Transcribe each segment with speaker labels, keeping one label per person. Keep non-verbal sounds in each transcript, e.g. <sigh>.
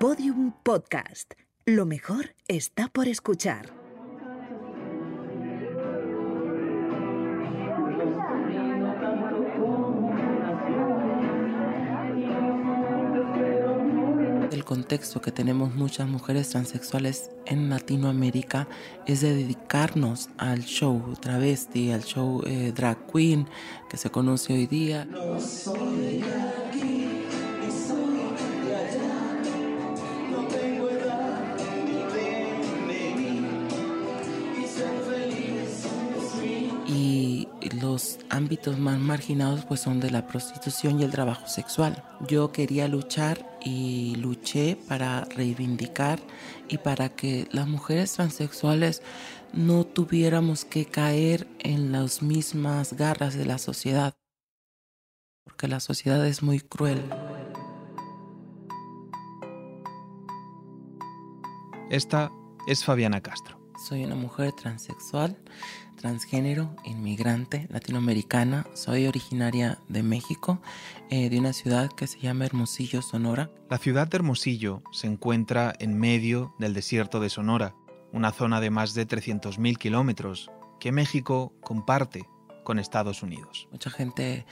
Speaker 1: Podium Podcast. Lo mejor está por escuchar.
Speaker 2: El contexto que tenemos muchas mujeres transexuales en Latinoamérica es de dedicarnos al show travesti, al show eh, drag queen que se conoce hoy día. Ámbitos más marginados pues son de la prostitución y el trabajo sexual. Yo quería luchar y luché para reivindicar y para que las mujeres transexuales no tuviéramos que caer en las mismas garras de la sociedad, porque la sociedad es muy cruel.
Speaker 3: Esta es Fabiana Castro.
Speaker 2: Soy una mujer transexual transgénero, inmigrante, latinoamericana. Soy originaria de México, eh, de una ciudad que se llama Hermosillo, Sonora.
Speaker 3: La ciudad de Hermosillo se encuentra en medio del desierto de Sonora, una zona de más de 300.000 kilómetros que México comparte con Estados Unidos.
Speaker 2: Mucha gente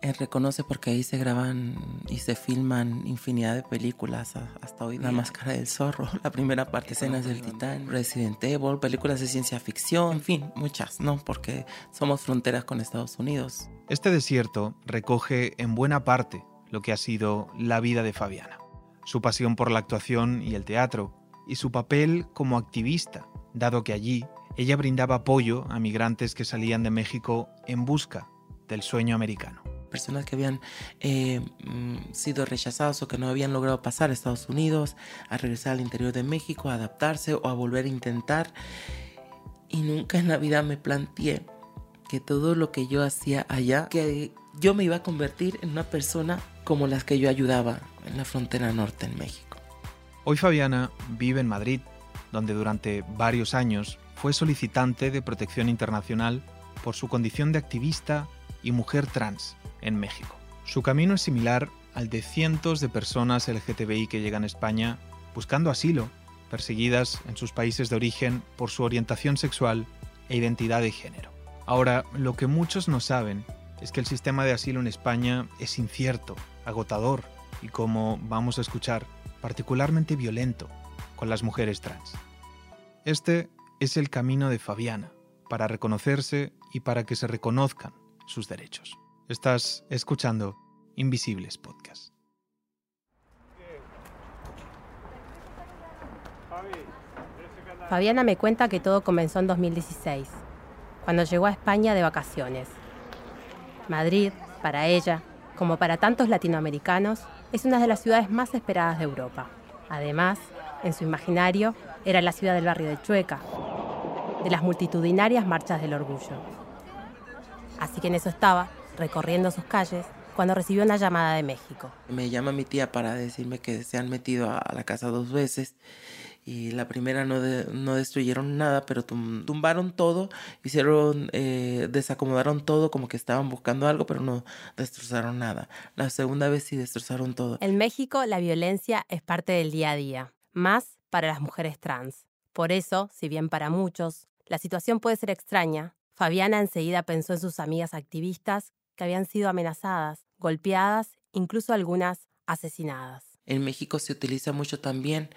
Speaker 2: eh, reconoce porque ahí se graban y se filman infinidad de películas hasta hoy. La Máscara del Zorro, <laughs> la primera parte, escenas del Titán, Resident Evil, películas de ciencia ficción, en fin, muchas, ¿no? Porque somos fronteras con Estados Unidos.
Speaker 3: Este desierto recoge en buena parte lo que ha sido la vida de Fabiana. Su pasión por la actuación y el teatro, y su papel como activista, dado que allí ella brindaba apoyo a migrantes que salían de México en busca del sueño americano.
Speaker 2: Personas que habían eh, mm, sido rechazados o que no habían logrado pasar a Estados Unidos, a regresar al interior de México, a adaptarse o a volver a intentar. Y nunca en la vida me planteé que todo lo que yo hacía allá, que yo me iba a convertir en una persona como las que yo ayudaba en la frontera norte en México.
Speaker 3: Hoy Fabiana vive en Madrid, donde durante varios años fue solicitante de protección internacional por su condición de activista y mujer trans en México. Su camino es similar al de cientos de personas LGTBI que llegan a España buscando asilo, perseguidas en sus países de origen por su orientación sexual e identidad de género. Ahora, lo que muchos no saben es que el sistema de asilo en España es incierto, agotador y, como vamos a escuchar, particularmente violento con las mujeres trans. Este es el camino de Fabiana para reconocerse y para que se reconozcan sus derechos. Estás escuchando Invisibles Podcast.
Speaker 4: Fabiana me cuenta que todo comenzó en 2016, cuando llegó a España de vacaciones. Madrid, para ella, como para tantos latinoamericanos, es una de las ciudades más esperadas de Europa. Además, en su imaginario, era la ciudad del barrio de Chueca, de las multitudinarias marchas del orgullo. Así que en eso estaba, recorriendo sus calles, cuando recibió una llamada de México.
Speaker 2: Me llama mi tía para decirme que se han metido a la casa dos veces y la primera no, no destruyeron nada, pero tumbaron todo, hicieron, eh, desacomodaron todo como que estaban buscando algo, pero no destrozaron nada. La segunda vez sí destrozaron todo.
Speaker 4: En México la violencia es parte del día a día, más para las mujeres trans. Por eso, si bien para muchos la situación puede ser extraña. Fabiana enseguida pensó en sus amigas activistas que habían sido amenazadas, golpeadas, incluso algunas asesinadas.
Speaker 2: En México se utiliza mucho también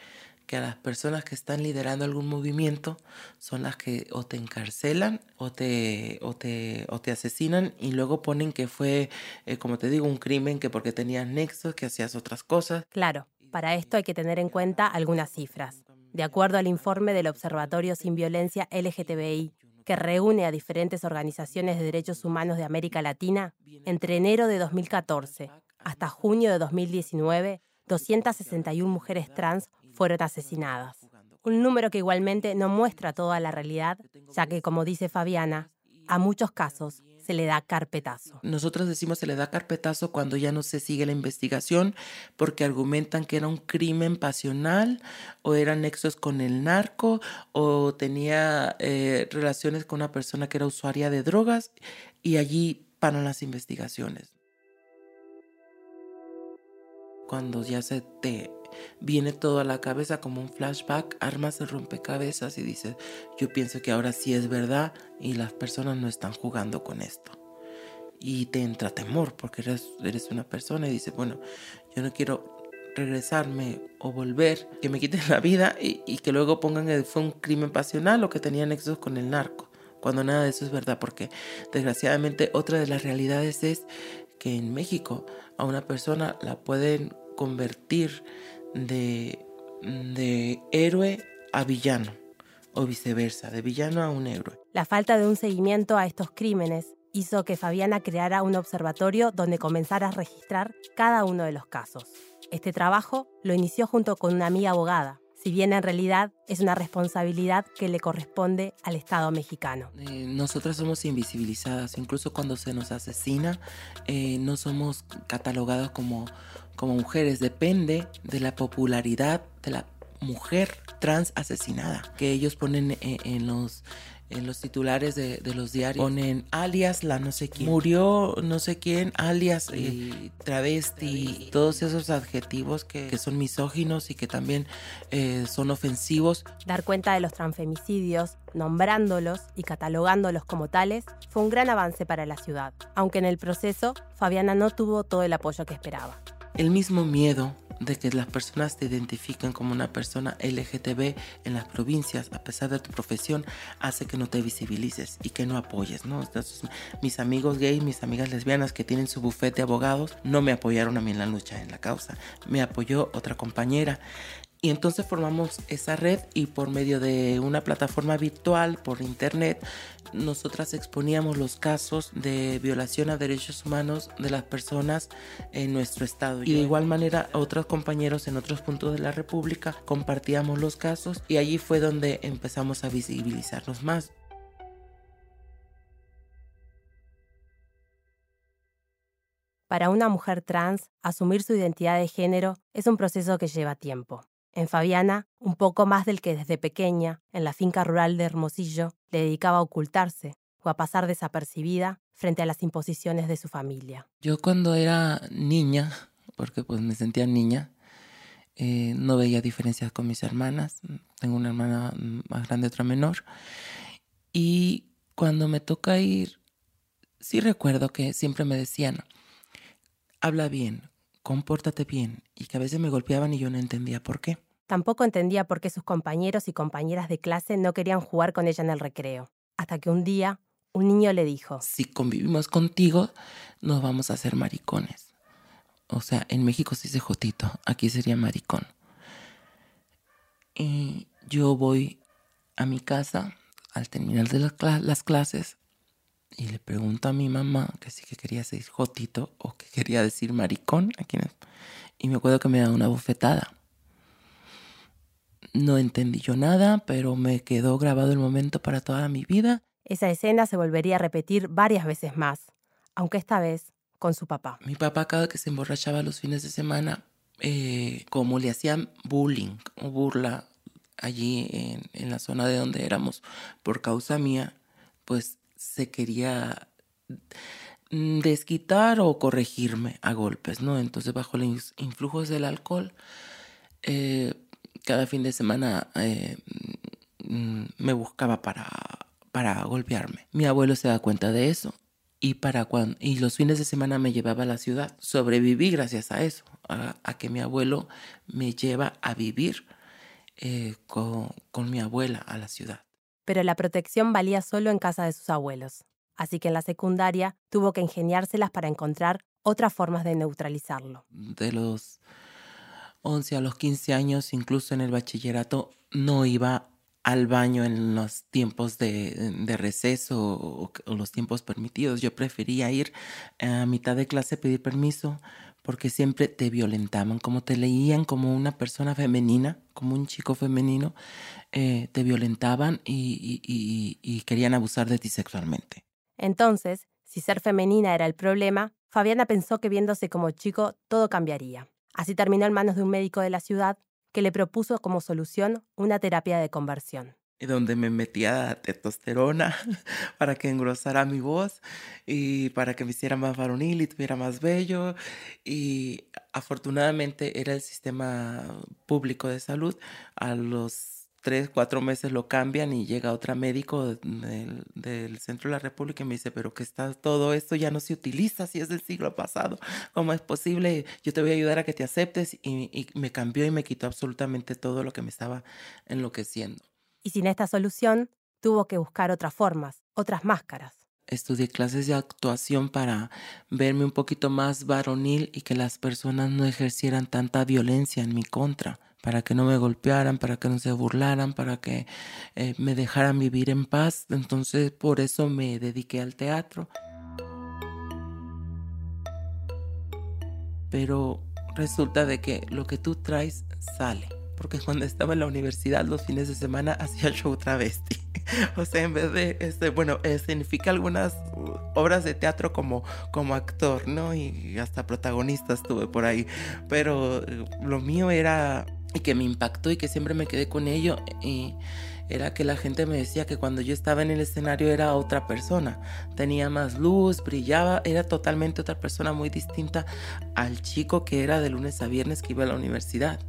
Speaker 2: que a las personas que están liderando algún movimiento son las que o te encarcelan o te, o te, o te asesinan y luego ponen que fue, eh, como te digo, un crimen que porque tenías nexos, que hacías otras cosas.
Speaker 4: Claro, para esto hay que tener en cuenta algunas cifras. De acuerdo al informe del Observatorio Sin Violencia LGTBI, que reúne a diferentes organizaciones de derechos humanos de América Latina, entre enero de 2014 hasta junio de 2019, 261 mujeres trans fueron asesinadas. Un número que igualmente no muestra toda la realidad, ya que, como dice Fabiana, a muchos casos se le da carpetazo.
Speaker 2: Nosotros decimos se le da carpetazo cuando ya no se sigue la investigación porque argumentan que era un crimen pasional o eran nexos con el narco o tenía eh, relaciones con una persona que era usuaria de drogas y allí paran las investigaciones. Cuando ya se te viene todo a la cabeza como un flashback, armas el rompecabezas y dices, yo pienso que ahora sí es verdad y las personas no están jugando con esto. Y te entra temor porque eres, eres una persona y dices, bueno, yo no quiero regresarme o volver, que me quiten la vida y, que luego pongan que fue un crimen pasional o que tenía nexos con el narco, cuando nada de eso es verdad, porque desgraciadamente otra de las realidades es que en México a una persona la pueden convertir de, de héroe a villano o viceversa, de villano a un héroe.
Speaker 4: La falta de un seguimiento a estos crímenes hizo que Fabiana creara un observatorio donde comenzara a registrar cada uno de los casos. Este trabajo lo inició junto con una amiga abogada, si bien en realidad es una responsabilidad que le corresponde al Estado mexicano.
Speaker 2: Eh, nosotras somos invisibilizadas, incluso cuando se nos asesina, eh, no somos catalogadas como, como mujeres, depende de la popularidad de la mujer trans asesinada, que ellos ponen eh, en los en los titulares de, los diarios ponen alias la no sé quién, murió no sé quién, alias eh, travesti, todos esos adjetivos que, son misóginos y que también eh, son ofensivos.
Speaker 4: Dar cuenta de los transfemicidios, nombrándolos y catalogándolos como tales, fue un gran avance para la ciudad, aunque en el proceso Fabiana no tuvo todo el apoyo que esperaba.
Speaker 2: El mismo miedo de que las personas te identifiquen como una persona LGTB en las provincias, a pesar de tu profesión, hace que no te visibilices y que no apoyes, ¿no? mis amigos gays, mis amigas lesbianas que tienen su bufete de abogados, no me apoyaron a mí en la lucha, en la causa. Me apoyó otra compañera y entonces formamos esa red y por medio de una plataforma virtual, por internet, nosotras exponíamos los casos de violación a derechos humanos de las personas en nuestro estado. Y de igual manera, otros compañeros en otros puntos de la República compartíamos los casos y allí fue donde empezamos a visibilizarnos más.
Speaker 4: Para una mujer trans, asumir su identidad de género es un proceso que lleva tiempo. En Fabiana, un poco más del que desde pequeña, en la finca rural de Hermosillo, le dedicaba a ocultarse o a pasar desapercibida frente a las imposiciones de su familia.
Speaker 2: Yo cuando era niña, porque pues me sentía niña, eh, no veía diferencias con mis hermanas. Tengo una hermana más grande, otra menor. Y cuando me toca ir, sí recuerdo que siempre me decían, habla bien, compórtate bien, y que a veces me golpeaban y yo no entendía por qué.
Speaker 4: Tampoco entendía por qué sus compañeros y compañeras de clase no querían jugar con ella en el recreo. Hasta que un día un niño le dijo,
Speaker 2: si convivimos contigo, nos vamos a hacer maricones. O sea, en México se dice jotito, aquí sería maricón. Y yo voy a mi casa al terminar de las, clases y le pregunto a mi mamá que sí que quería decir jotito o que quería decir maricón. Aquí Y me acuerdo que me da una bofetada. No entendí yo nada, pero me quedó grabado el momento para toda mi vida.
Speaker 4: Esa escena se volvería a repetir varias veces más, aunque esta vez con su papá.
Speaker 2: Mi papá cada que se emborrachaba los fines de semana, eh, como le hacían bullying o burla allí en, en la zona de donde éramos por causa mía, pues se quería desquitar o corregirme a golpes, ¿no? Entonces, bajo los influjos del alcohol, eh, cada fin de semana eh, mm, me buscaba para, para golpearme. Mi abuelo se da cuenta de eso y, para cuando, y los fines de semana me llevaba a la ciudad. Sobreviví gracias a eso, a, que mi abuelo me lleva a vivir eh, con, con mi abuela a la ciudad
Speaker 4: pero la protección valía solo en casa de sus abuelos, así que en la secundaria tuvo que ingeniárselas para encontrar otras formas de neutralizarlo.
Speaker 2: De los 11 a los 15 años, incluso en el bachillerato, no iba al baño en los tiempos de, receso o, los tiempos permitidos. Yo prefería ir a mitad de clase, pedir permiso, porque siempre te violentaban, como te leían como una persona femenina, como un chico femenino, eh, te violentaban y, querían abusar de ti sexualmente.
Speaker 4: Entonces, si ser femenina era el problema, Fabiana pensó que viéndose como chico todo cambiaría. Así terminó en manos de un médico de la ciudad que le propuso como solución una terapia de conversión.
Speaker 2: donde me metía testosterona <laughs> para que engrosara mi voz y para que me hiciera más varonil y tuviera más bello. Y afortunadamente era el sistema público de salud. A los tres, cuatro meses lo cambian y llega otro médico del, centro de la República y me dice, pero que está todo esto ya no se utiliza si es del siglo pasado, ¿cómo es posible? Yo te voy a ayudar a que te aceptes y, y me cambió y me quitó absolutamente todo lo que me estaba enloqueciendo.
Speaker 4: Y sin esta solución, tuvo que buscar otras formas, otras máscaras.
Speaker 2: Estudié clases de actuación para verme un poquito más varonil y que las personas no ejercieran tanta violencia en mi contra para que no me golpearan, para que no se burlaran, para que eh, me dejaran vivir en paz. Entonces por eso me dediqué al teatro. Pero resulta de que lo que tú traes sale. Porque cuando estaba en la universidad los fines de semana <laughs> hacía show travesti. o sea, en vez de, este, bueno, significa algunas obras de teatro como, como actor, ¿no? Y hasta protagonista estuve por ahí. Pero eh, lo mío era y que me impactó y que siempre me quedé con ello y era que la gente me decía que cuando yo estaba en el escenario era otra persona, tenía más luz, brillaba, era totalmente otra persona muy distinta al chico que era de lunes a viernes que iba a la universidad.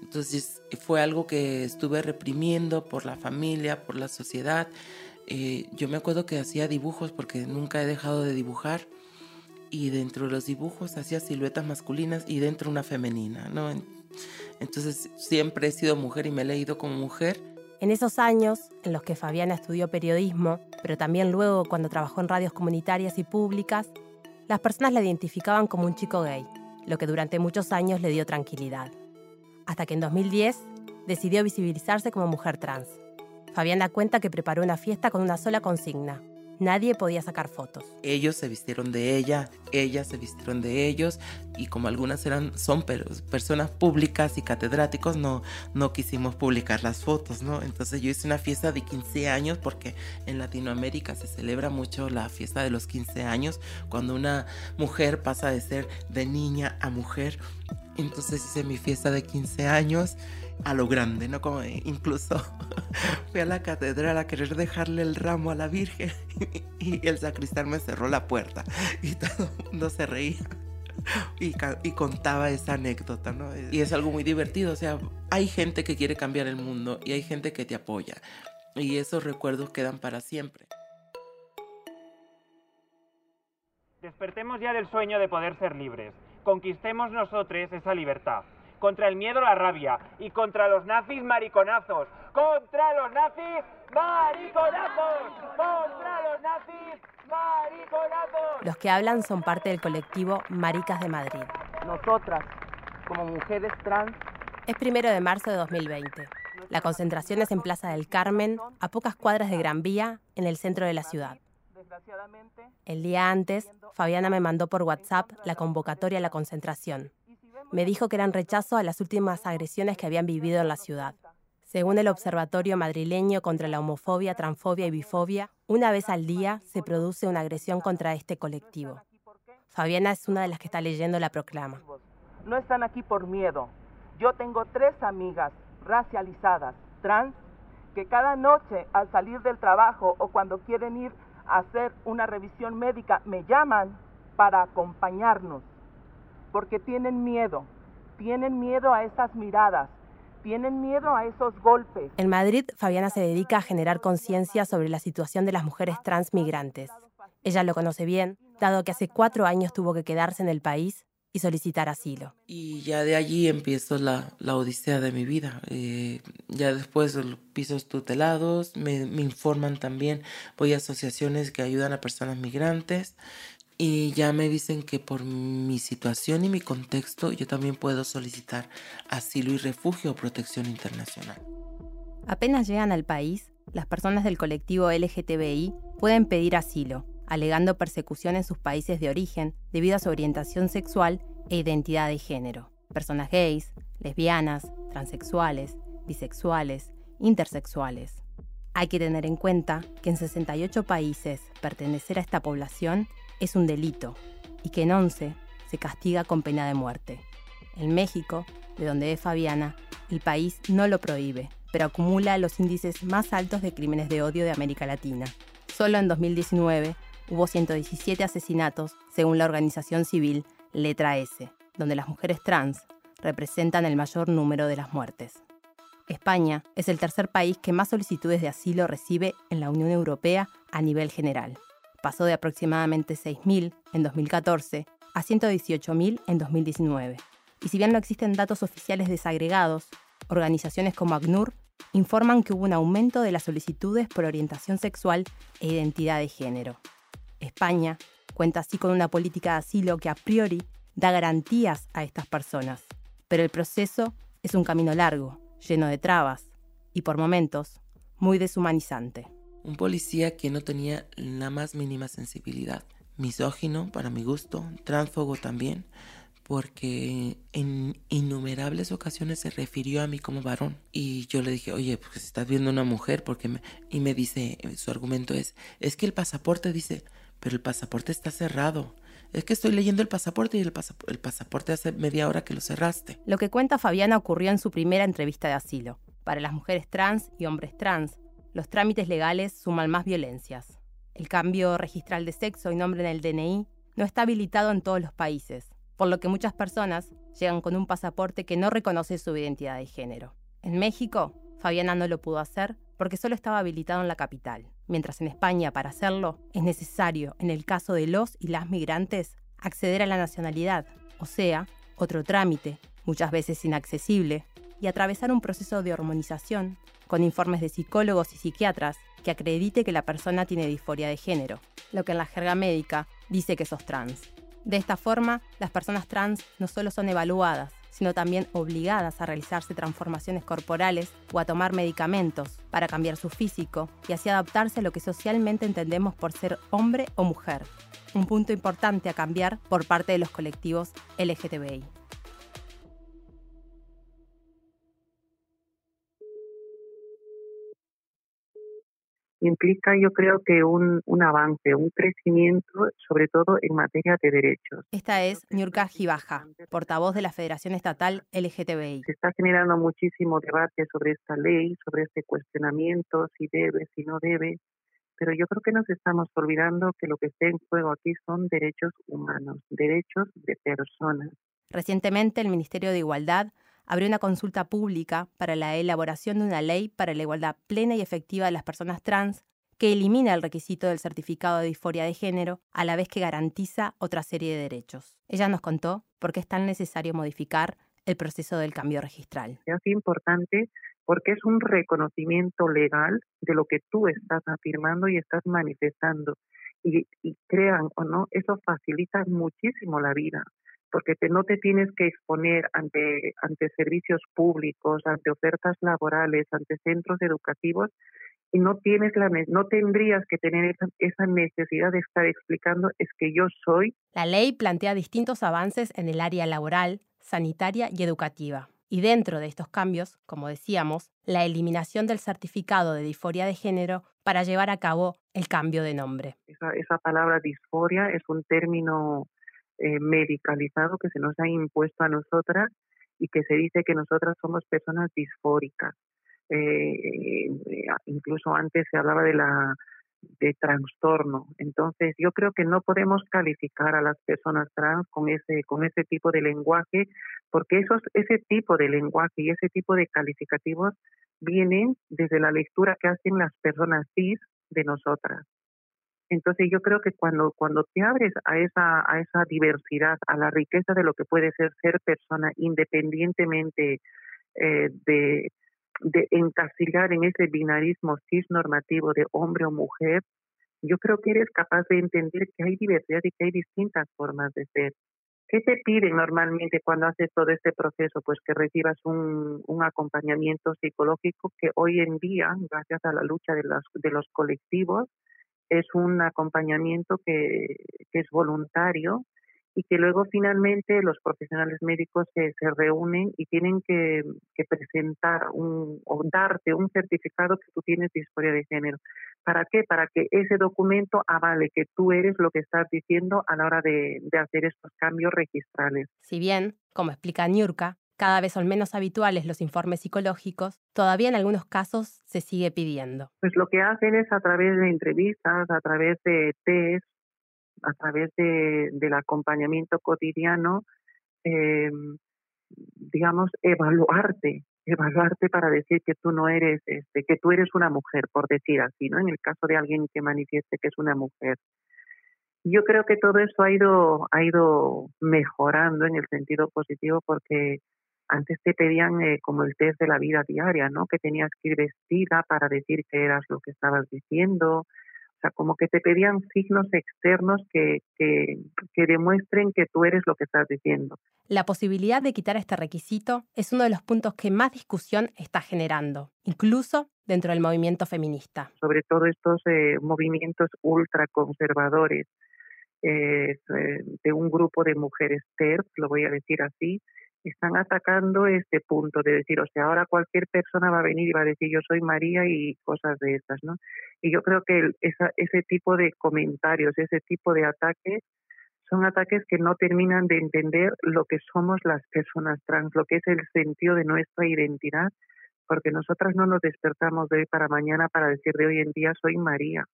Speaker 2: Entonces fue algo que estuve reprimiendo por la familia, por la sociedad. Eh, yo me acuerdo que hacía dibujos porque nunca he dejado de dibujar y dentro de los dibujos hacía siluetas masculinas y dentro una femenina, ¿no? Entonces siempre he sido mujer y me he leído como mujer.
Speaker 4: En esos años en los que Fabiana estudió periodismo, pero también luego cuando trabajó en radios comunitarias y públicas, las personas la identificaban como un chico gay, lo que durante muchos años le dio tranquilidad. Hasta que en 2010 decidió visibilizarse como mujer trans. Fabiana cuenta que preparó una fiesta con una sola consigna, Nadie podía sacar fotos.
Speaker 2: Ellos se vistieron de ella, ellas se vistieron de ellos y como algunas eran son personas públicas y catedráticos no no quisimos publicar las fotos, ¿no? Entonces yo hice una fiesta de 15 años porque en Latinoamérica se celebra mucho la fiesta de los 15 años cuando una mujer pasa de ser de niña a mujer. Entonces hice mi fiesta de 15 años a lo grande, ¿no? Como incluso <laughs> fui a la catedral a querer dejarle el ramo a la Virgen <laughs> y el sacristán me cerró la puerta y todo el mundo se reía. Y, y, contaba esa anécdota, ¿no? Y es algo muy divertido, o sea, hay gente que quiere cambiar el mundo y hay gente que te apoya. Y esos recuerdos quedan para siempre.
Speaker 5: Despertemos ya del sueño de poder ser libres. Conquistemos nosotros esa libertad contra el miedo la rabia y contra los nazis mariconazos. Contra los nazis mariconazos. Contra los nazis mariconazos.
Speaker 4: Los que hablan son parte del colectivo Maricas de Madrid.
Speaker 6: Nosotras, como mujeres trans.
Speaker 4: Es primero de marzo de 2020. La concentración es en Plaza del Carmen, a pocas cuadras de Gran Vía, en el centro de la ciudad. El día antes, Fabiana me mandó por WhatsApp la convocatoria a la concentración me dijo que eran rechazo a las últimas agresiones que habían vivido en la ciudad. Según el Observatorio Madrileño contra la Homofobia, Transfobia y Bifobia, una vez al día se produce una agresión contra este colectivo. Fabiana es una de las que está leyendo la proclama.
Speaker 6: No están aquí por miedo. Yo tengo tres amigas racializadas, trans, que cada noche al salir del trabajo o cuando quieren ir a hacer una revisión médica me llaman para acompañarnos porque tienen miedo, tienen miedo a esas miradas, tienen miedo a esos golpes.
Speaker 4: En Madrid, Fabiana se dedica a generar conciencia sobre la situación de las mujeres transmigrantes. Ella lo conoce bien, dado que hace cuatro años tuvo que quedarse en el país y solicitar asilo.
Speaker 2: Y ya de allí empiezo la, odisea de mi vida. Eh, ya después los pisos tutelados, me, me informan también, voy a asociaciones que ayudan a personas migrantes, y ya me dicen que por mi situación y mi contexto yo también puedo solicitar asilo y refugio o protección internacional.
Speaker 4: Apenas llegan al país, las personas del colectivo LGTBI pueden pedir asilo, alegando persecución en sus países de origen debido a su orientación sexual e identidad de género. Personas gays, lesbianas, transexuales, bisexuales, intersexuales. Hay que tener en cuenta que en 68 países pertenecer a esta población es un delito y que en 11 se castiga con pena de muerte. En México, de donde es Fabiana, el país no lo prohíbe, pero acumula los índices más altos de crímenes de odio de América Latina. Solo en 2019 hubo 117 asesinatos, según la organización civil Letra S, donde las mujeres trans representan el mayor número de las muertes. España es el tercer país que más solicitudes de asilo recibe en la Unión Europea a nivel general. Pasó de aproximadamente 6.000 en 2014 a 118.000 en 2019. Y si bien no existen datos oficiales desagregados, organizaciones como ACNUR informan que hubo un aumento de las solicitudes por orientación sexual e identidad de género. España cuenta así con una política de asilo que a priori da garantías a estas personas, pero el proceso es un camino largo, lleno de trabas y por momentos muy deshumanizante.
Speaker 2: Un policía que no tenía la más mínima sensibilidad, misógino para mi gusto, tránsfogo también, porque en innumerables ocasiones se refirió a mí como varón. Y yo le dije, oye, pues estás viendo una mujer, porque y me dice, su argumento es, es que el pasaporte dice, pero el pasaporte está cerrado. Es que estoy leyendo el pasaporte y el pasaporte hace media hora que lo cerraste.
Speaker 4: Lo que cuenta Fabiana ocurrió en su primera entrevista de asilo. Para las mujeres trans y hombres trans, los trámites legales suman más violencias. El cambio registral de sexo y nombre en el DNI no está habilitado en todos los países por lo que muchas personas llegan con un pasaporte que no reconoce su identidad de género. En México, Fabiana no lo pudo hacer porque solo estaba habilitado en la capital, mientras en España para hacerlo es necesario, en el caso de los y las migrantes, acceder a la nacionalidad, o sea, otro trámite, muchas veces inaccesible, y atravesar un proceso de hormonización con informes de psicólogos y psiquiatras que acredite que la persona tiene disforia de género, lo que en la jerga médica dice que sos trans. De esta forma, las personas trans no solo son evaluadas, sino también obligadas a realizarse transformaciones corporales o a tomar medicamentos para cambiar su físico y así adaptarse a lo que socialmente entendemos por ser hombre o mujer. Un punto importante a cambiar por parte de los colectivos LGTBI.
Speaker 7: Implica yo creo que un, un, avance, un crecimiento, sobre todo en materia de derechos.
Speaker 4: Esta es Niurka Gibaja, portavoz de la Federación Estatal LGTBI.
Speaker 7: Se está generando muchísimo debate sobre esta ley, sobre este cuestionamiento, si debe, si no debe, pero yo creo que nos estamos olvidando que lo que está en juego aquí son derechos humanos, derechos de personas.
Speaker 4: Recientemente el Ministerio de Igualdad abrió una consulta pública para la elaboración de una ley para la igualdad plena y efectiva de las personas trans que elimina el requisito del certificado de disforia de género a la vez que garantiza otra serie de derechos. Ella nos contó por qué es tan necesario modificar el proceso del cambio registral.
Speaker 7: Es importante porque es un reconocimiento legal de lo que tú estás afirmando y estás manifestando. Y, y crean o no, eso facilita muchísimo la vida porque no te tienes que exponer ante, ante servicios públicos, ante ofertas laborales, ante centros educativos y no tienes la no tendrías que tener esa, esa, necesidad de estar explicando es que yo soy.
Speaker 4: La ley plantea distintos avances en el área laboral, sanitaria y educativa. Y dentro de estos cambios, como decíamos, la eliminación del certificado de disforia de género para llevar a cabo el cambio de nombre.
Speaker 7: Esa, esa palabra disforia es un término eh, medicalizado que se nos ha impuesto a nosotras y que se dice que nosotras somos personas disfóricas. Eh, eh, incluso antes se hablaba de la de trastorno. Entonces, yo creo que no podemos calificar a las personas trans con ese con ese tipo de lenguaje, porque esos ese tipo de lenguaje y ese tipo de calificativos vienen desde la lectura que hacen las personas cis de nosotras. Entonces yo creo que cuando, cuando te abres a esa, a esa diversidad, a la riqueza de lo que puede ser ser persona, independientemente eh, de, de encasillar en ese binarismo cis normativo de hombre o mujer, yo creo que eres capaz de entender que hay diversidad y que hay distintas formas de ser. ¿Qué te piden normalmente cuando haces todo este proceso? Pues que recibas un, un acompañamiento psicológico que hoy en día, gracias a la lucha de los, de los colectivos, es un acompañamiento que, es voluntario y que luego finalmente los profesionales médicos se, reúnen y tienen que, presentar un, o darte un certificado que tú tienes disforia de género. ¿Para qué? Para que ese documento avale que tú eres lo que estás diciendo a la hora de, de hacer estos cambios registrales.
Speaker 4: Si bien, como explica Niurka, cada vez son menos habituales los informes psicológicos, todavía en algunos casos se sigue pidiendo.
Speaker 7: Pues lo que hacen es a través de entrevistas, a través de test, a través de, del acompañamiento cotidiano, eh, digamos, evaluarte, evaluarte para decir que tú no eres, este, que tú eres una mujer, por decir así, ¿no? En el caso de alguien que manifieste que es una mujer. Yo creo que todo eso ha ido, ha ido mejorando en el sentido positivo porque antes te pedían eh, como el test de la vida diaria, ¿no? Que tenías que ir vestida para decir que eras lo que estabas diciendo. O sea, como que te pedían signos externos que, que, que demuestren que tú eres lo que estás diciendo.
Speaker 4: La posibilidad de quitar este requisito es uno de los puntos que más discusión está generando, incluso dentro del movimiento feminista.
Speaker 7: Sobre todo estos eh, movimientos ultraconservadores eh, de un grupo de mujeres TERF, lo voy a decir así, están atacando este punto de decir, o sea, ahora cualquier persona va a venir y va a decir yo soy María y cosas de estas, ¿no? Y yo creo que esa, ese tipo de comentarios, ese tipo de ataques, son ataques que no terminan de entender lo que somos las personas trans, lo que es el sentido de nuestra identidad, porque nosotras no nos despertamos de hoy para mañana para decir de hoy en día soy María.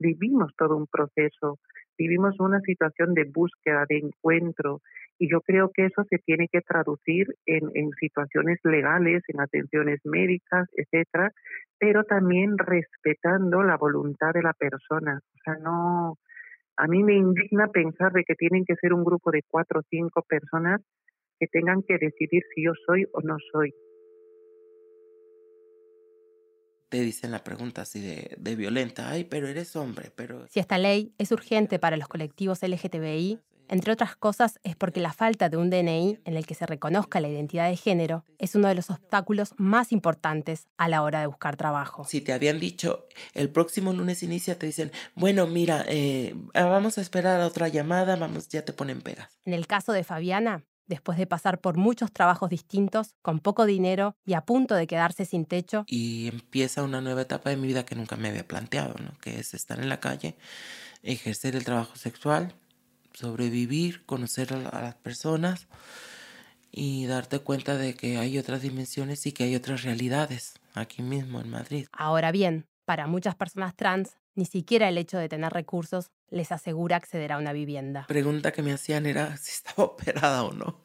Speaker 7: Vivimos todo un proceso, vivimos una situación de búsqueda, de encuentro, y yo creo que eso se tiene que traducir en, en situaciones legales, en atenciones médicas, etcétera, pero también respetando la voluntad de la persona. O sea, no, a mí me indigna pensar de que tienen que ser un grupo de cuatro o cinco personas que tengan que decidir si yo soy o no soy.
Speaker 2: Te dicen la pregunta así de, de violenta, ay, pero eres hombre, pero...
Speaker 4: Si esta ley es urgente para los colectivos LGTBI, entre otras cosas, es porque la falta de un DNI en el que se reconozca la identidad de género es uno de los obstáculos más importantes a la hora de buscar trabajo.
Speaker 2: Si te habían dicho el próximo lunes inicia, te dicen, bueno, mira, eh, vamos a esperar a otra llamada, vamos, ya te ponen pegas.
Speaker 4: En el caso de Fabiana, después de pasar por muchos trabajos distintos, con poco dinero y a punto de quedarse sin techo.
Speaker 2: Y empieza una nueva etapa de mi vida que nunca me había planteado, ¿no? que es estar en la calle, ejercer el trabajo sexual, sobrevivir, conocer a, las personas y darte cuenta de que hay otras dimensiones y que hay otras realidades aquí mismo en Madrid.
Speaker 4: Ahora bien, para muchas personas trans, ni siquiera el hecho de tener recursos les asegura acceder a una vivienda.
Speaker 2: Pregunta que me hacían era <laughs> si estaba operada o no.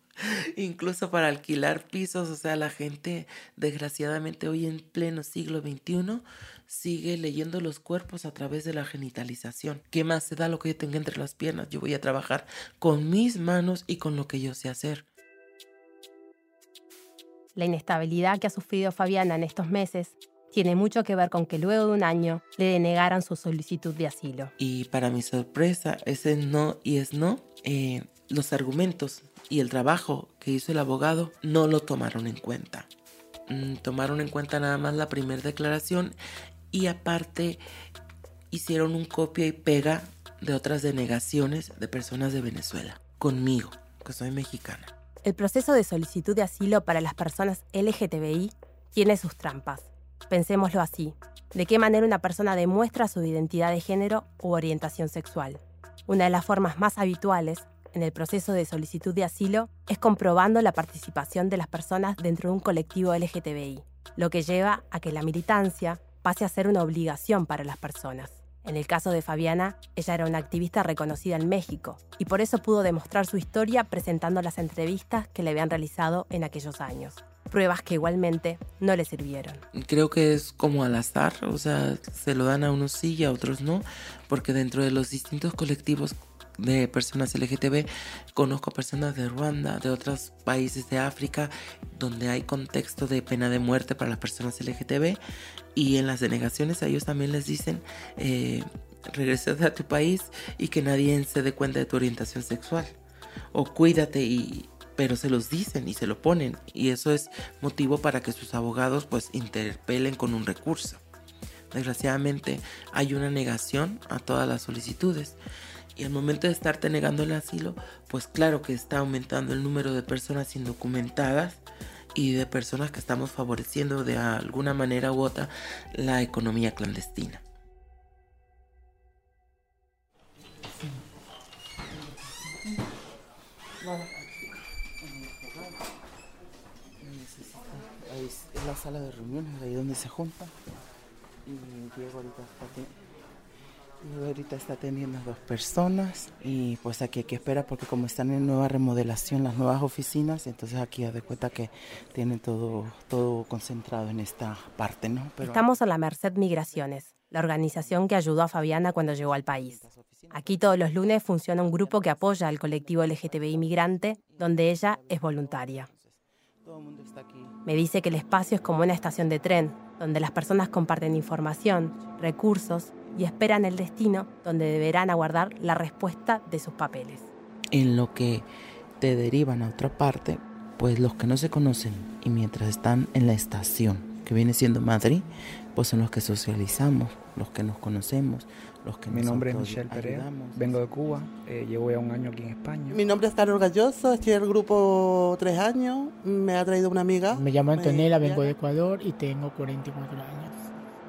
Speaker 2: Incluso para alquilar pisos, o sea, la gente desgraciadamente hoy en pleno siglo XXI sigue leyendo los cuerpos a través de la genitalización. ¿Qué más se da lo que yo tenga entre las piernas? Yo voy a trabajar con mis manos y con lo que yo sé hacer.
Speaker 4: La inestabilidad que ha sufrido Fabiana en estos meses tiene mucho que ver con que luego de un año le denegaran su solicitud de asilo.
Speaker 2: Y para mi sorpresa, ese no y es no, eh, los argumentos y el trabajo que hizo el abogado no lo tomaron en cuenta. Mm, tomaron en cuenta nada más la primera declaración y aparte hicieron un copia y pega de otras denegaciones de personas de Venezuela, conmigo, que soy mexicana.
Speaker 4: El proceso de solicitud de asilo para las personas LGTBI tiene sus trampas. Pensémoslo así. ¿De qué manera una persona demuestra su identidad de género u orientación sexual? Una de las formas más habituales en el proceso de solicitud de asilo es comprobando la participación de las personas dentro de un colectivo LGTBI, lo que lleva a que la militancia pase a ser una obligación para las personas. En el caso de Fabiana, ella era una activista reconocida en México y por eso pudo demostrar su historia presentando las entrevistas que le habían realizado en aquellos años. Pruebas que igualmente no le sirvieron.
Speaker 2: Creo que es como al azar, o sea, se lo dan a unos sí y a otros no, porque dentro de los distintos colectivos de personas LGTB, conozco personas de Ruanda, de otros países de África, donde hay contexto de pena de muerte para las personas LGTB y en las denegaciones a ellos también les dicen eh, a tu país y que nadie se dé cuenta de tu orientación sexual. O cuídate y pero se los dicen y se lo ponen. Y eso es motivo para que sus abogados pues interpelen con un recurso. Desgraciadamente hay una negación a todas las solicitudes y al momento de estarte negando el asilo, pues claro que está aumentando el número de personas indocumentadas y de personas que estamos favoreciendo de alguna manera u otra la economía clandestina. Ahí es la sala de reuniones, ahí donde se juntan. Y Diego ahorita está, ahorita está atendiendo a dos personas y pues aquí hay que esperar porque como están en nueva remodelación las nuevas oficinas, entonces aquí de cuenta que tienen todo, todo concentrado en esta parte, ¿no?
Speaker 4: Estamos a la Merced Migraciones, la organización que ayudó a Fabiana cuando llegó al país. Aquí todos los lunes funciona un grupo que apoya al colectivo LGTBI migrante, donde ella es voluntaria. Me dice que el espacio es como una estación de tren, donde las personas comparten información, recursos y esperan el destino donde deberán aguardar la respuesta de sus papeles.
Speaker 2: En lo que te derivan a otra parte, pues los que no se conocen y mientras están en la estación, que viene siendo Madrid, pues son los que socializamos, los que nos conocemos,
Speaker 8: mi nombre es Michelle Perea, vengo de Cuba, eh, llevo ya un año aquí en España.
Speaker 9: Mi nombre es Carlos Galloso, estoy en el grupo tres años, me ha traído una amiga.
Speaker 10: Me llamo Antonella, vengo de Ecuador y tengo 44 años.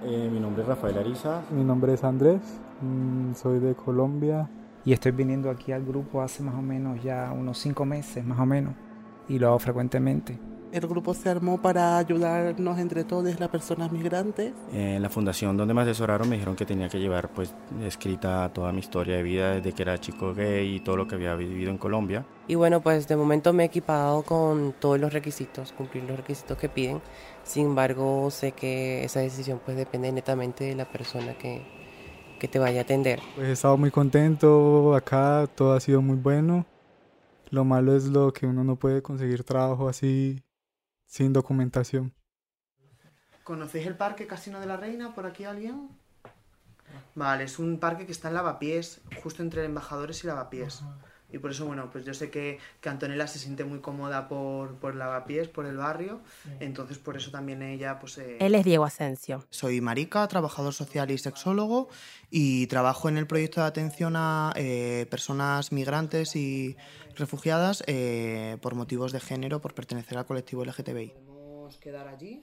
Speaker 11: Eh, mi nombre es Rafael Ariza.
Speaker 12: Mi nombre es Andrés, mm, soy de Colombia.
Speaker 8: Y estoy viniendo aquí al grupo hace más o menos ya unos cinco meses, más o menos, y lo hago frecuentemente.
Speaker 9: El grupo se armó para ayudarnos entre todos las personas migrantes.
Speaker 11: En la fundación donde me asesoraron me dijeron que tenía que llevar pues escrita toda mi historia de vida desde que era chico gay y todo lo que había vivido en Colombia.
Speaker 13: Y bueno, pues de momento me he equipado con todos los requisitos, cumplir los requisitos que piden. Sin embargo, sé que esa decisión pues depende netamente de la persona que, que te vaya a atender.
Speaker 12: Pues he estado muy contento acá, todo ha sido muy bueno. Lo malo es lo que uno no puede conseguir trabajo así sin documentación.
Speaker 14: ¿Conocéis el parque Casino de la Reina por aquí alguien? Vale, es un parque que está en Lavapiés, justo entre Embajadores y Lavapiés. Y por eso, bueno, pues yo sé que, que Antonella se siente muy cómoda por, por Lavapiés, por el barrio. Entonces, por eso también ella, pues... Eh,
Speaker 4: Él es Diego Asensio.
Speaker 14: Soy marica, trabajador social y sexólogo. Y trabajo en el proyecto de atención a eh, personas migrantes y refugiadas eh, por motivos de género, por pertenecer al colectivo LGTBI. Podemos quedar allí.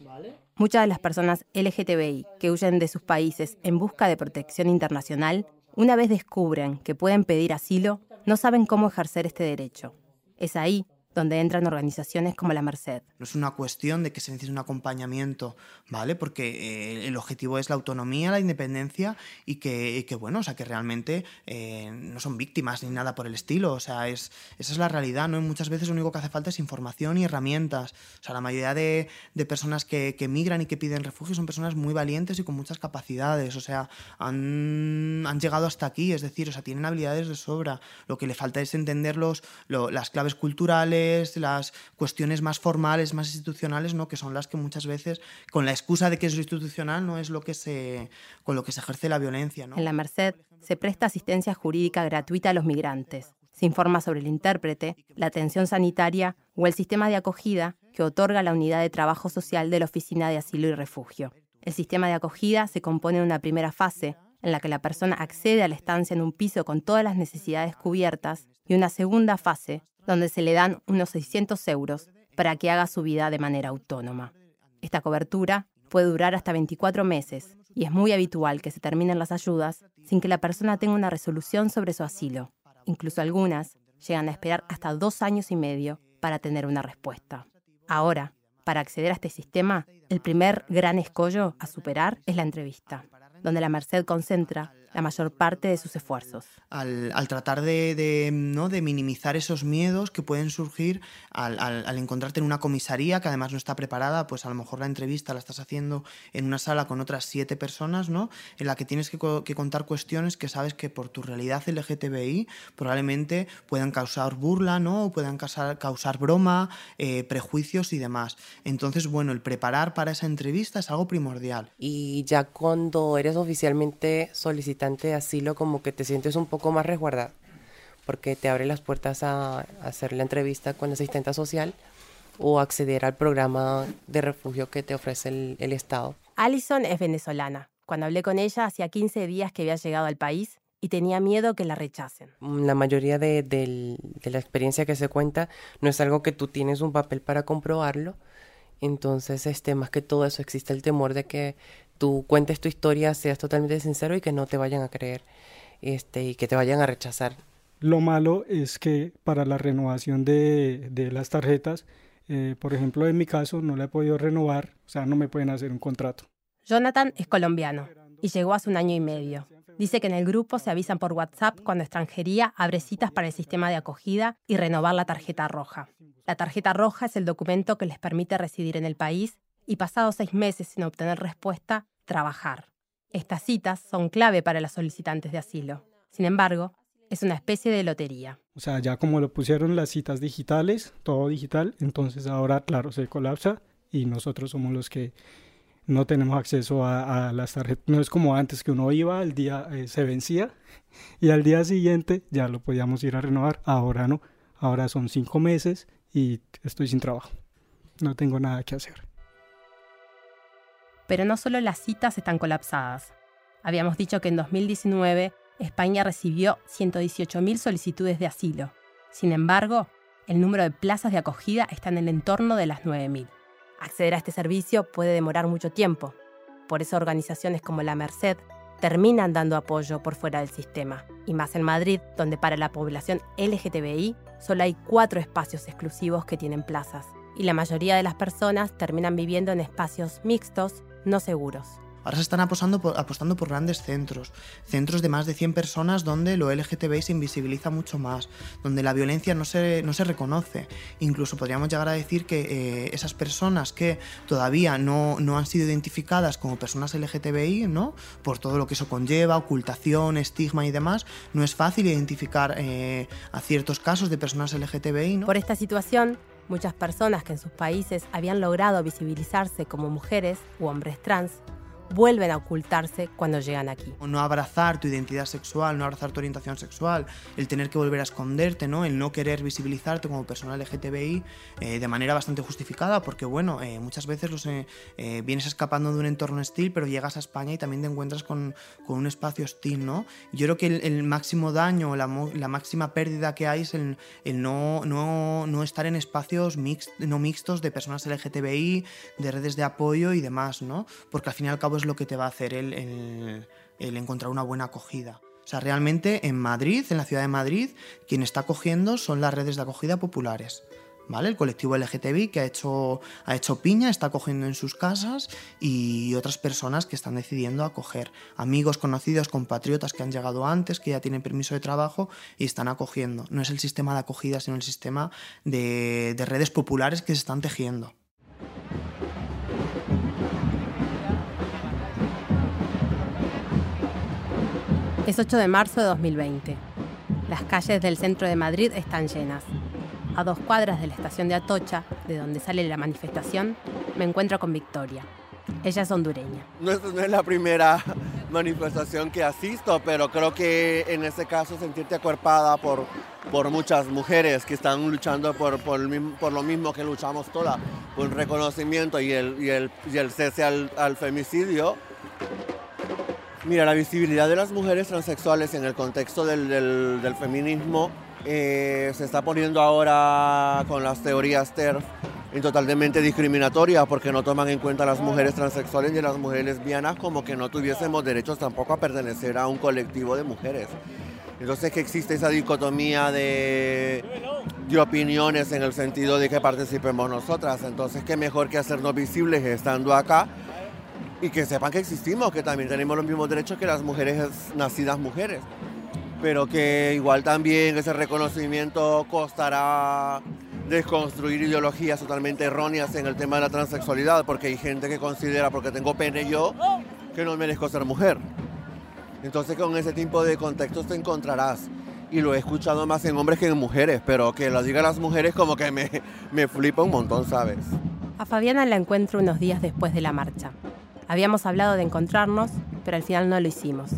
Speaker 4: ¿Vale? Muchas de las personas LGTBI que huyen de sus países en busca de protección internacional, una vez descubren que pueden pedir asilo, no saben cómo ejercer este derecho. Es ahí donde entran organizaciones como la Merced.
Speaker 14: No es una cuestión de que se necesite un acompañamiento, ¿vale? Porque eh, el objetivo es la autonomía, la independencia y que, bueno, o sea, que realmente eh, no son víctimas ni nada por el estilo, o sea, es, esa es la realidad, ¿no? Y muchas veces lo único que hace falta es información y herramientas. O sea, la mayoría de, personas que, que, migran y que piden refugio son personas muy valientes y con muchas capacidades, o sea, han, llegado hasta aquí, es decir, o sea, tienen habilidades de sobra. Lo que le falta es entender los, las claves culturales, las cuestiones más formales, más institucionales, ¿no? que son las que muchas veces, con la excusa de que es lo institucional, no es lo que se, con lo que se ejerce la violencia.
Speaker 4: En la Merced se presta asistencia jurídica gratuita a los migrantes. Se informa sobre el intérprete, la atención sanitaria o el sistema de acogida que otorga la unidad de trabajo social de la Oficina de Asilo y Refugio. El sistema de acogida se compone de una primera fase, en la que la persona accede a la estancia en un piso con todas las necesidades cubiertas, y una segunda fase, donde se le dan unos 600 euros para que haga su vida de manera autónoma. Esta cobertura puede durar hasta 24 meses y es muy habitual que se terminen las ayudas sin que la persona tenga una resolución sobre su asilo. Incluso algunas llegan a esperar hasta dos años y medio para tener una respuesta. Ahora, para acceder a este sistema, el primer gran escollo a superar es la entrevista, donde la Merced concentra la mayor parte de sus esfuerzos.
Speaker 14: Al, tratar de, ¿no? de minimizar esos miedos que pueden surgir al, encontrarte en una comisaría que además no está preparada, pues a lo mejor la entrevista la estás haciendo en una sala con otras siete personas, ¿no? en la que tienes que, contar cuestiones que sabes que por tu realidad LGTBI probablemente puedan causar burla ¿no? o puedan causar, causar broma, eh, prejuicios y demás. Entonces, bueno, el preparar para esa entrevista es algo primordial.
Speaker 13: Y ya cuando eres oficialmente solicitado, de asilo como que te sientes un poco más resguardado, porque te abre las puertas a, hacer la entrevista con la asistente social o acceder al programa de refugio que te ofrece el, Estado.
Speaker 4: Alison es venezolana. Cuando hablé con ella, hacía 15 días que había llegado al país y tenía miedo que la rechacen.
Speaker 13: La mayoría de, de, la experiencia que se cuenta no es algo que tú tienes un papel para comprobarlo. Entonces, este, más que todo eso, existe el temor de que tú cuentes tu historia, seas totalmente sincero y que no te vayan a creer este, y que te vayan a rechazar.
Speaker 12: Lo malo es que para la renovación de, de las tarjetas
Speaker 15: Eh, por ejemplo, en mi caso no la he podido renovar, o sea, no me pueden hacer un contrato.
Speaker 4: Jonathan es colombiano y llegó hace un año y medio. Dice que en el grupo se avisan por WhatsApp cuando extranjería abre citas para el sistema de acogida y renovar la tarjeta roja. La tarjeta roja es el documento que les permite residir en el país y pasados seis meses sin obtener respuesta, trabajar. Estas citas son clave para los solicitantes de asilo. Sin embargo, es una especie de lotería.
Speaker 15: O sea, ya como lo pusieron las citas digitales, todo digital, entonces ahora, claro, se colapsa y nosotros somos los que no tenemos acceso a, las tarjetas. No es como antes que uno iba, el día eh, se vencía y al día siguiente ya lo podíamos ir a renovar. Ahora no, ahora son cinco meses y estoy sin trabajo. No tengo nada que hacer.
Speaker 4: Pero no solo las citas están colapsadas. Habíamos dicho que en 2019 España recibió 118.000 solicitudes de asilo. Sin embargo, el número de plazas de acogida está en el entorno de las 9.000. Acceder a este servicio puede demorar mucho tiempo. Por eso organizaciones como la Merced terminan dando apoyo por fuera del sistema, y más en Madrid, donde para la población LGTBI solo hay cuatro espacios exclusivos que tienen plazas, y la mayoría de las personas terminan viviendo en espacios mixtos no seguros.
Speaker 14: Ahora se están apostando por, apostando por grandes centros, centros de más de 100 personas donde lo LGTBI se invisibiliza mucho más, donde la violencia no se, no se reconoce. Incluso podríamos llegar a decir que eh, esas personas que todavía no, no, han sido identificadas como personas LGTBI, ¿no? por todo lo que eso conlleva, ocultación, estigma y demás, no es fácil identificar eh, a ciertos casos de personas LGTBI. ¿no?
Speaker 4: Por esta situación, muchas personas que en sus países habían logrado visibilizarse como mujeres u hombres trans vuelven a ocultarse cuando llegan aquí.
Speaker 14: No abrazar tu identidad sexual, no abrazar tu orientación sexual, el tener que volver a esconderte, ¿no? el no querer visibilizarte como persona LGTBI eh, de manera bastante justificada, porque bueno, eh, muchas veces los, eh, vienes escapando de un entorno hostil, pero llegas a España y también te encuentras con, un espacio hostil. ¿no? Yo creo que el, máximo daño, la, la, máxima pérdida que hay es el, no, no, no, estar en espacios no mixtos de personas LGTBI, de redes de apoyo y demás, ¿no? porque al fin y al cabo es lo que te va a hacer el, encontrar una buena acogida. O sea, realmente en Madrid, en la ciudad de Madrid, quien está acogiendo son las redes de acogida populares. ¿Vale? El colectivo LGTBI que ha hecho, ha hecho piña, está acogiendo en sus casas y otras personas que están decidiendo acoger. Amigos, conocidos, compatriotas que han llegado antes, que ya tienen permiso de trabajo y están acogiendo. No es el sistema de acogida, sino el sistema de, de redes populares que se están tejiendo.
Speaker 4: Es 8 de marzo de 2020. Las calles del centro de Madrid están llenas. A dos cuadras de la estación de Atocha, de donde sale la manifestación, me encuentro con Victoria. Ella es hondureña.
Speaker 16: No, no es la primera <laughs> manifestación que asisto, pero creo que en este caso sentirte acuerpada por, por muchas mujeres que están luchando por, por, lo mismo que luchamos todas, por el reconocimiento y el, y el, y el cese al, al femicidio Mira, la visibilidad de las mujeres transexuales en el contexto del, feminismo eh, se está poniendo ahora con las teorías TERF en totalmente discriminatoria porque no toman en cuenta a las mujeres transexuales y a las mujeres lesbianas como que no tuviésemos derechos tampoco a pertenecer a un colectivo de mujeres. Entonces que existe esa dicotomía de, de, opiniones en el sentido de que participemos nosotras. Entonces qué mejor que hacernos visibles estando acá y que sepan que existimos, que también tenemos los mismos derechos que las mujeres nacidas mujeres, pero que igual también ese reconocimiento costará desconstruir ideologías totalmente erróneas en el tema de la transexualidad, porque hay gente que considera, porque tengo pene yo, que no merezco ser mujer. Entonces con ese tipo de contextos te encontrarás. Y lo he escuchado más en hombres que en mujeres, pero que lo digan las mujeres como que me, me flipa un montón, ¿sabes?
Speaker 4: A Fabiana la encuentro unos días después de la marcha. Habíamos hablado de encontrarnos, pero al final no lo hicimos.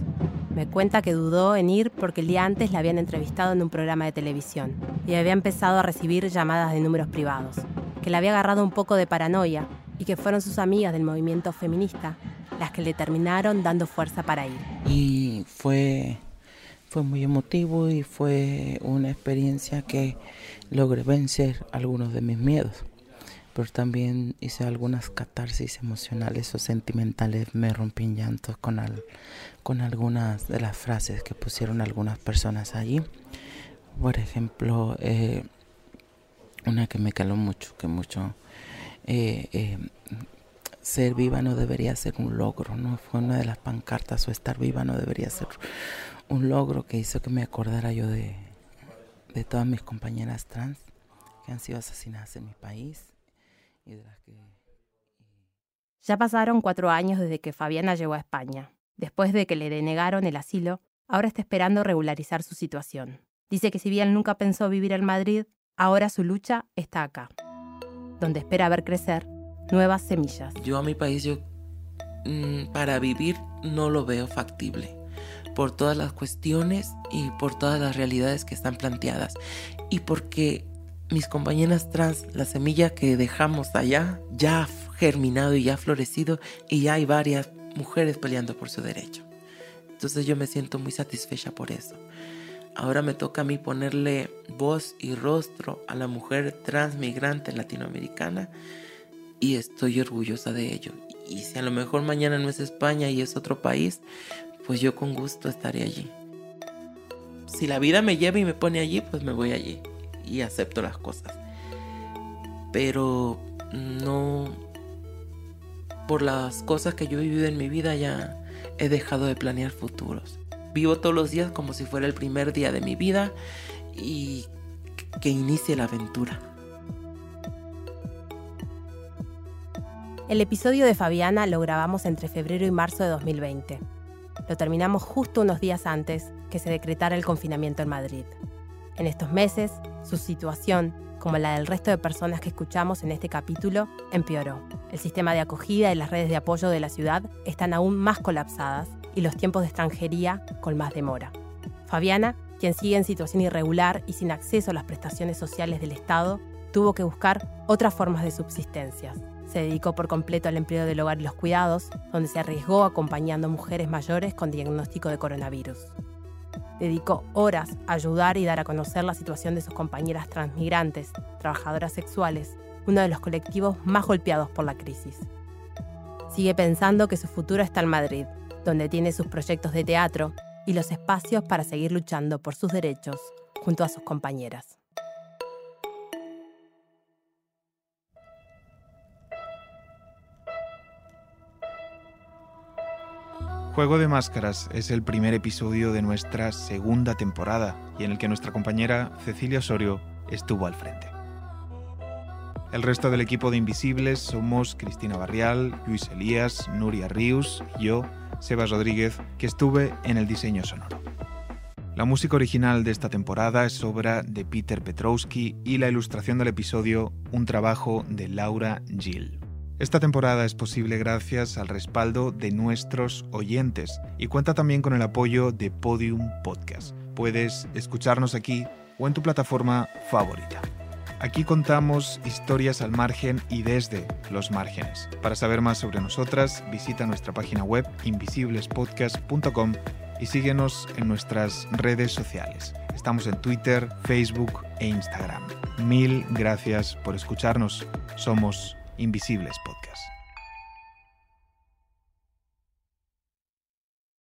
Speaker 4: Me cuenta que dudó en ir porque el día antes la habían entrevistado en un programa de televisión y había empezado a recibir llamadas de números privados, que le había agarrado un poco de paranoia y que fueron sus amigas del movimiento feminista las que le terminaron dando fuerza para ir.
Speaker 2: Y fue, fue muy emotivo y fue una experiencia que logré vencer algunos de mis miedos pero también hice algunas catarsis emocionales o sentimentales, me rompí en llantos con, con algunas de las frases que pusieron algunas personas allí. Por ejemplo, eh, una que me caló mucho, que mucho... Eh, eh, ser viva no debería ser un logro, ¿no? Fue una de las pancartas, o estar viva no debería ser un logro que hizo que me acordara yo de, de todas mis compañeras trans que han sido asesinadas en mi país y de las que...
Speaker 4: Ya pasaron cuatro años desde que Fabiana llegó a España. Después de que le denegaron el asilo, ahora está esperando regularizar su situación. Dice que si bien nunca pensó vivir en Madrid, ahora su lucha está acá, donde espera ver crecer nuevas semillas.
Speaker 2: Yo a mi país, yo mm, para vivir no lo veo factible por todas las cuestiones y por todas las realidades que están planteadas y porque mis compañeras trans, la semilla que dejamos allá ya ha germinado y ya ha florecido y ya hay varias mujeres peleando por su derecho. Entonces yo me siento muy satisfecha por eso. Ahora me toca a mí ponerle voz y rostro a la mujer transmigrante latinoamericana y estoy orgullosa de ello. Y si a lo mejor mañana no es España y es otro país, pues yo con gusto estaré allí. Si la vida me lleva y me pone allí, pues me voy allí y acepto las cosas. Pero no por las cosas que yo he vivido en mi vida ya he dejado de planear futuros. Vivo todos los días como si fuera el primer día de mi vida y que inicie la aventura.
Speaker 4: El episodio de Fabiana lo grabamos entre febrero y marzo de 2020. Lo terminamos justo unos días antes que se decretara el confinamiento en Madrid. En estos meses, su situación, como la del resto de personas que escuchamos en este capítulo, empeoró. El sistema de acogida y las redes de apoyo de la ciudad están aún más colapsadas y los tiempos de extranjería con más demora. Fabiana, quien sigue en situación irregular y sin acceso a las prestaciones sociales del Estado, tuvo que buscar otras formas de subsistencia. Se dedicó por completo al empleo del hogar y los cuidados, donde se arriesgó acompañando mujeres mayores con diagnóstico de coronavirus. Dedicó horas a ayudar y dar a conocer la situación de sus compañeras transmigrantes, trabajadoras sexuales, uno de los colectivos más golpeados por la crisis. Sigue pensando que su futuro está en Madrid, donde tiene sus proyectos de teatro y los espacios para seguir luchando por sus derechos junto a sus compañeras.
Speaker 3: Juego de Máscaras es el primer episodio de nuestra segunda temporada y en el que nuestra compañera Cecilia Osorio estuvo al frente. El resto del equipo de Invisibles somos Cristina Barrial, Luis Elías, Nuria Ríos y yo, Sebas Rodríguez, que estuve en el diseño sonoro. La música original de esta temporada es obra de Peter Petrowski y la ilustración del episodio un trabajo de Laura Gill. Esta temporada es posible gracias al respaldo de nuestros oyentes y cuenta también con el apoyo de Podium Podcast. Puedes escucharnos aquí o en tu plataforma favorita. Aquí contamos historias al margen y desde los márgenes. Para saber más sobre nosotras, visita nuestra página web invisiblespodcast.com y síguenos en nuestras redes sociales. Estamos en Twitter, Facebook e Instagram. Mil gracias por escucharnos. Somos Invisibles Podcast.